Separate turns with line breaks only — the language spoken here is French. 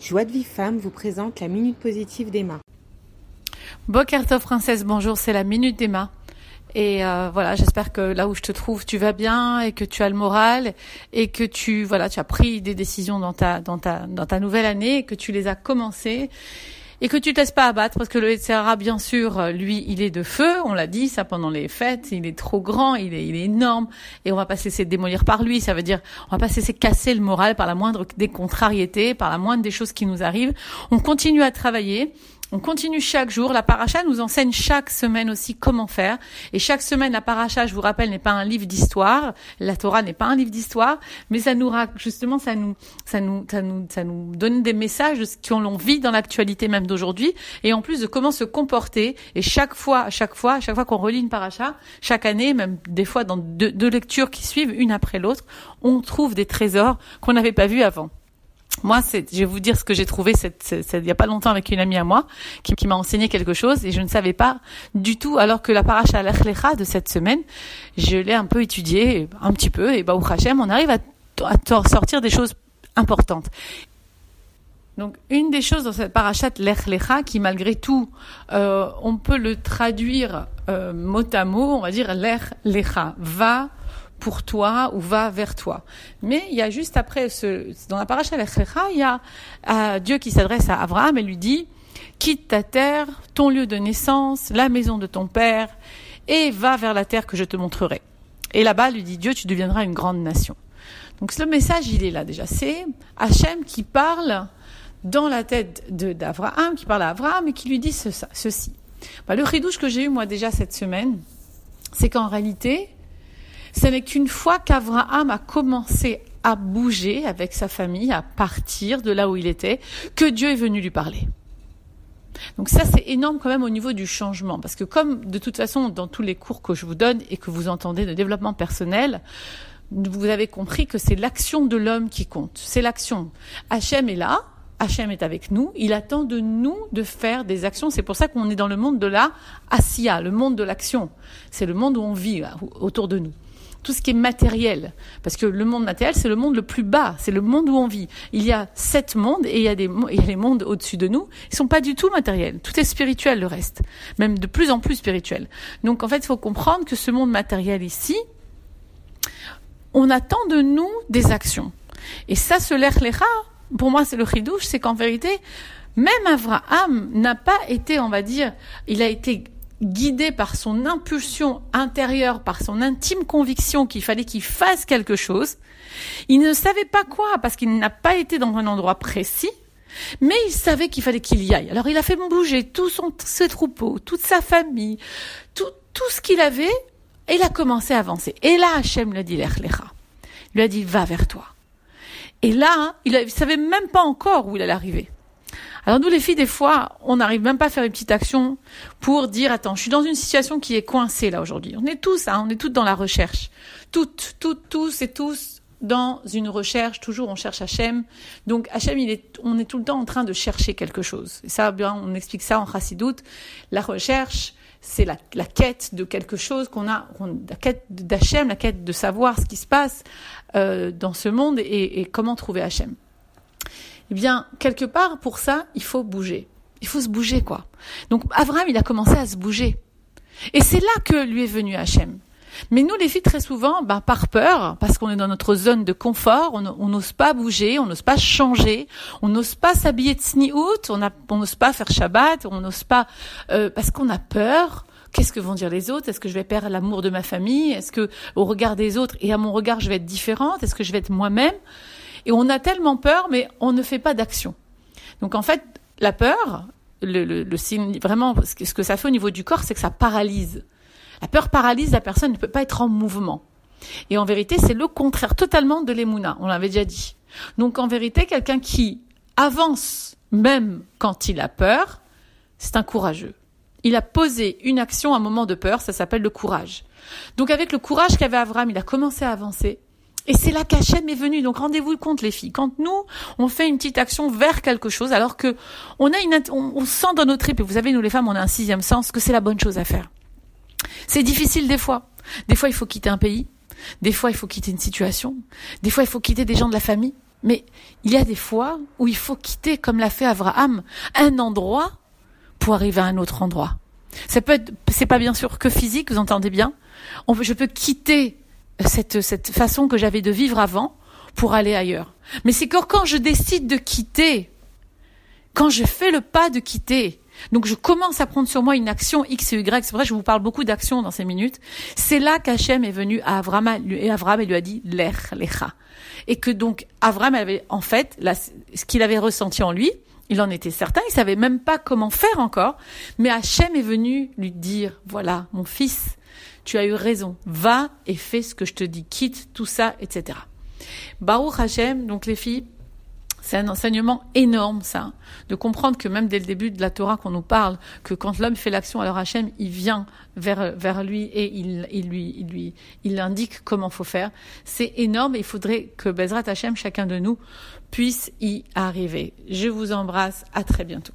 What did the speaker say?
Joie de vie femme vous présente la Minute Positive d'Emma.
Bokertov princesse, bonjour, c'est la Minute d'Emma. Et euh, voilà, j'espère que là où je te trouve, tu vas bien et que tu as le moral et que tu voilà, tu as pris des décisions dans ta dans ta dans ta nouvelle année et que tu les as commencées et que tu te laisses pas abattre parce que le Sahara, bien sûr, lui, il est de feu. On l'a dit ça pendant les fêtes. Il est trop grand, il est, il est énorme et on va pas se laisser démolir par lui. Ça veut dire on va pas se laisser casser le moral par la moindre des contrariétés, par la moindre des choses qui nous arrivent. On continue à travailler on continue chaque jour. La paracha nous enseigne chaque semaine aussi comment faire. Et chaque semaine, la paracha, je vous rappelle, n'est pas un livre d'histoire. La Torah n'est pas un livre d'histoire, mais ça nous justement, ça nous, donne des messages de ce qu'on vit dans l'actualité même d'aujourd'hui, et en plus de comment se comporter. Et chaque fois, à chaque fois, à chaque fois qu'on relit une paracha, chaque année, même des fois dans deux lectures qui suivent, une après l'autre, on trouve des trésors qu'on n'avait pas vus avant. Moi, c'est, je vais vous dire ce que j'ai trouvé il y a pas longtemps avec une amie à moi qui, qui m'a enseigné quelque chose et je ne savais pas du tout, alors que la paracha l'Echlecha de cette semaine, je l'ai un peu étudié, un petit peu, et bah, au Hachem, on arrive à, à sortir des choses importantes. Donc, une des choses dans cette parachat l'Echlecha, qui malgré tout, euh, on peut le traduire euh, mot à mot, on va dire l'Echlecha, va pour toi ou va vers toi. Mais il y a juste après, ce, dans la paracha l'Echlecha, il y a euh, Dieu qui s'adresse à Abraham et lui dit, quitte ta terre, ton lieu de naissance, la maison de ton père, et va vers la terre que je te montrerai. Et là-bas, lui dit Dieu, tu deviendras une grande nation. Donc le message, il est là déjà. C'est Hachem qui parle dans la tête d'Abraham, qui parle à Abraham et qui lui dit ceci. Bah, le ridouche que j'ai eu moi déjà cette semaine, c'est qu'en réalité, ce n'est qu'une fois qu'Abraham a commencé à bouger avec sa famille, à partir de là où il était, que Dieu est venu lui parler. Donc ça, c'est énorme quand même au niveau du changement, parce que comme de toute façon, dans tous les cours que je vous donne et que vous entendez de développement personnel, vous avez compris que c'est l'action de l'homme qui compte. C'est l'action. Hachem est là, Hachem est avec nous, il attend de nous de faire des actions. C'est pour ça qu'on est dans le monde de la Asiya, le monde de l'action. C'est le monde où on vit autour de nous tout ce qui est matériel. Parce que le monde matériel, c'est le monde le plus bas, c'est le monde où on vit. Il y a sept mondes et il y a, les mondes au-dessus de nous. Ils sont pas du tout matériels. Tout est spirituel, le reste. Même de plus en plus spirituel. Donc, en fait, il faut comprendre que ce monde matériel ici, on attend de nous des actions. Et ça, ce l'erlecha, pour moi, c'est le chidouche, c'est qu'en vérité, même Avraham n'a pas été, on va dire, il a été guidé par son impulsion intérieure, par son intime conviction qu'il fallait qu'il fasse quelque chose. Il ne savait pas quoi parce qu'il n'a pas été dans un endroit précis, mais il savait qu'il fallait qu'il y aille. Alors il a fait bouger tout son, ses troupeaux, toute sa famille, tout, tout ce qu'il avait, et il a commencé à avancer. Et là, Hachem lui a dit l'Echlecha. Il lui a dit, va vers toi. Et là, il ne savait même pas encore où il allait arriver. Alors nous les filles, des fois, on n'arrive même pas à faire une petite action pour dire attends, je suis dans une situation qui est coincée là aujourd'hui. On est tous, hein, on est toutes dans la recherche, toutes, toutes, tous et tous dans une recherche. Toujours, on cherche Hachem. Donc Hachem, il est, on est tout le temps en train de chercher quelque chose. Et ça, bien, on explique ça en Chassidoute. La recherche, c'est la, la, quête de quelque chose qu'on a, la quête d'Hachem, la quête de savoir ce qui se passe euh, dans ce monde et, et comment trouver Hachem. Eh bien, quelque part, pour ça, il faut bouger. Il faut se bouger, quoi. Donc, Abraham, il a commencé à se bouger. Et c'est là que lui est venu Hachem. Mais nous, les filles, très souvent, ben, par peur, parce qu'on est dans notre zone de confort, on n'ose pas bouger, on n'ose pas changer, on n'ose pas s'habiller de sniout, on n'ose pas faire Shabbat, on n'ose pas, euh, parce qu'on a peur. Qu'est-ce que vont dire les autres? Est-ce que je vais perdre l'amour de ma famille? Est-ce que, au regard des autres et à mon regard, je vais être différente? Est-ce que je vais être moi-même? Et on a tellement peur, mais on ne fait pas d'action. Donc en fait, la peur, le, le, signe, vraiment, ce que ça fait au niveau du corps, c'est que ça paralyse. La peur paralyse, la personne ne peut pas être en mouvement. Et en vérité, c'est le contraire totalement de l'émouna, on l'avait déjà dit. Donc en vérité, quelqu'un qui avance même quand il a peur, c'est un courageux. Il a posé une action à un moment de peur, ça s'appelle le courage. Donc avec le courage qu'avait Avram, il a commencé à avancer. Et c'est là qu'Hachem est venu. Donc rendez-vous compte les filles. Quand nous, on fait une petite action vers quelque chose, alors que on a une, on, sent dans notre tripes, et vous savez, nous les femmes, on a un sixième sens, que c'est la bonne chose à faire. C'est difficile des fois. Des fois, il faut quitter un pays. Des fois, il faut quitter une situation. Des fois, il faut quitter des gens de la famille. Mais il y a des fois où il faut quitter, comme l'a fait Abraham, un endroit pour arriver à un autre endroit. Ça peut être, c'est pas bien sûr que physique, vous entendez bien. On, je peux quitter cette, cette façon que j'avais de vivre avant pour aller ailleurs. Mais c'est que quand je décide de quitter, quand je fais le pas de quitter, donc je commence à prendre sur moi une action X et Y, c'est vrai je vous parle beaucoup d'actions dans ces minutes, c'est là qu'Hachem est venu à Avram et Avram lui a dit l'ech, lecha. Et que donc Avram avait en fait ce qu'il avait ressenti en lui, il en était certain, il savait même pas comment faire encore, mais Hachem est venu lui dire voilà, mon fils, tu as eu raison, va et fais ce que je te dis, quitte tout ça, etc. Baruch Hachem, donc les filles, c'est un enseignement énorme, ça, de comprendre que même dès le début de la Torah qu'on nous parle, que quand l'homme fait l'action, alors Hachem, il vient vers, lui et il, lui, il lui, il faut faire. C'est énorme et il faudrait que Bezrat Hachem, chacun de nous, puisse y arriver. Je vous embrasse, à très bientôt.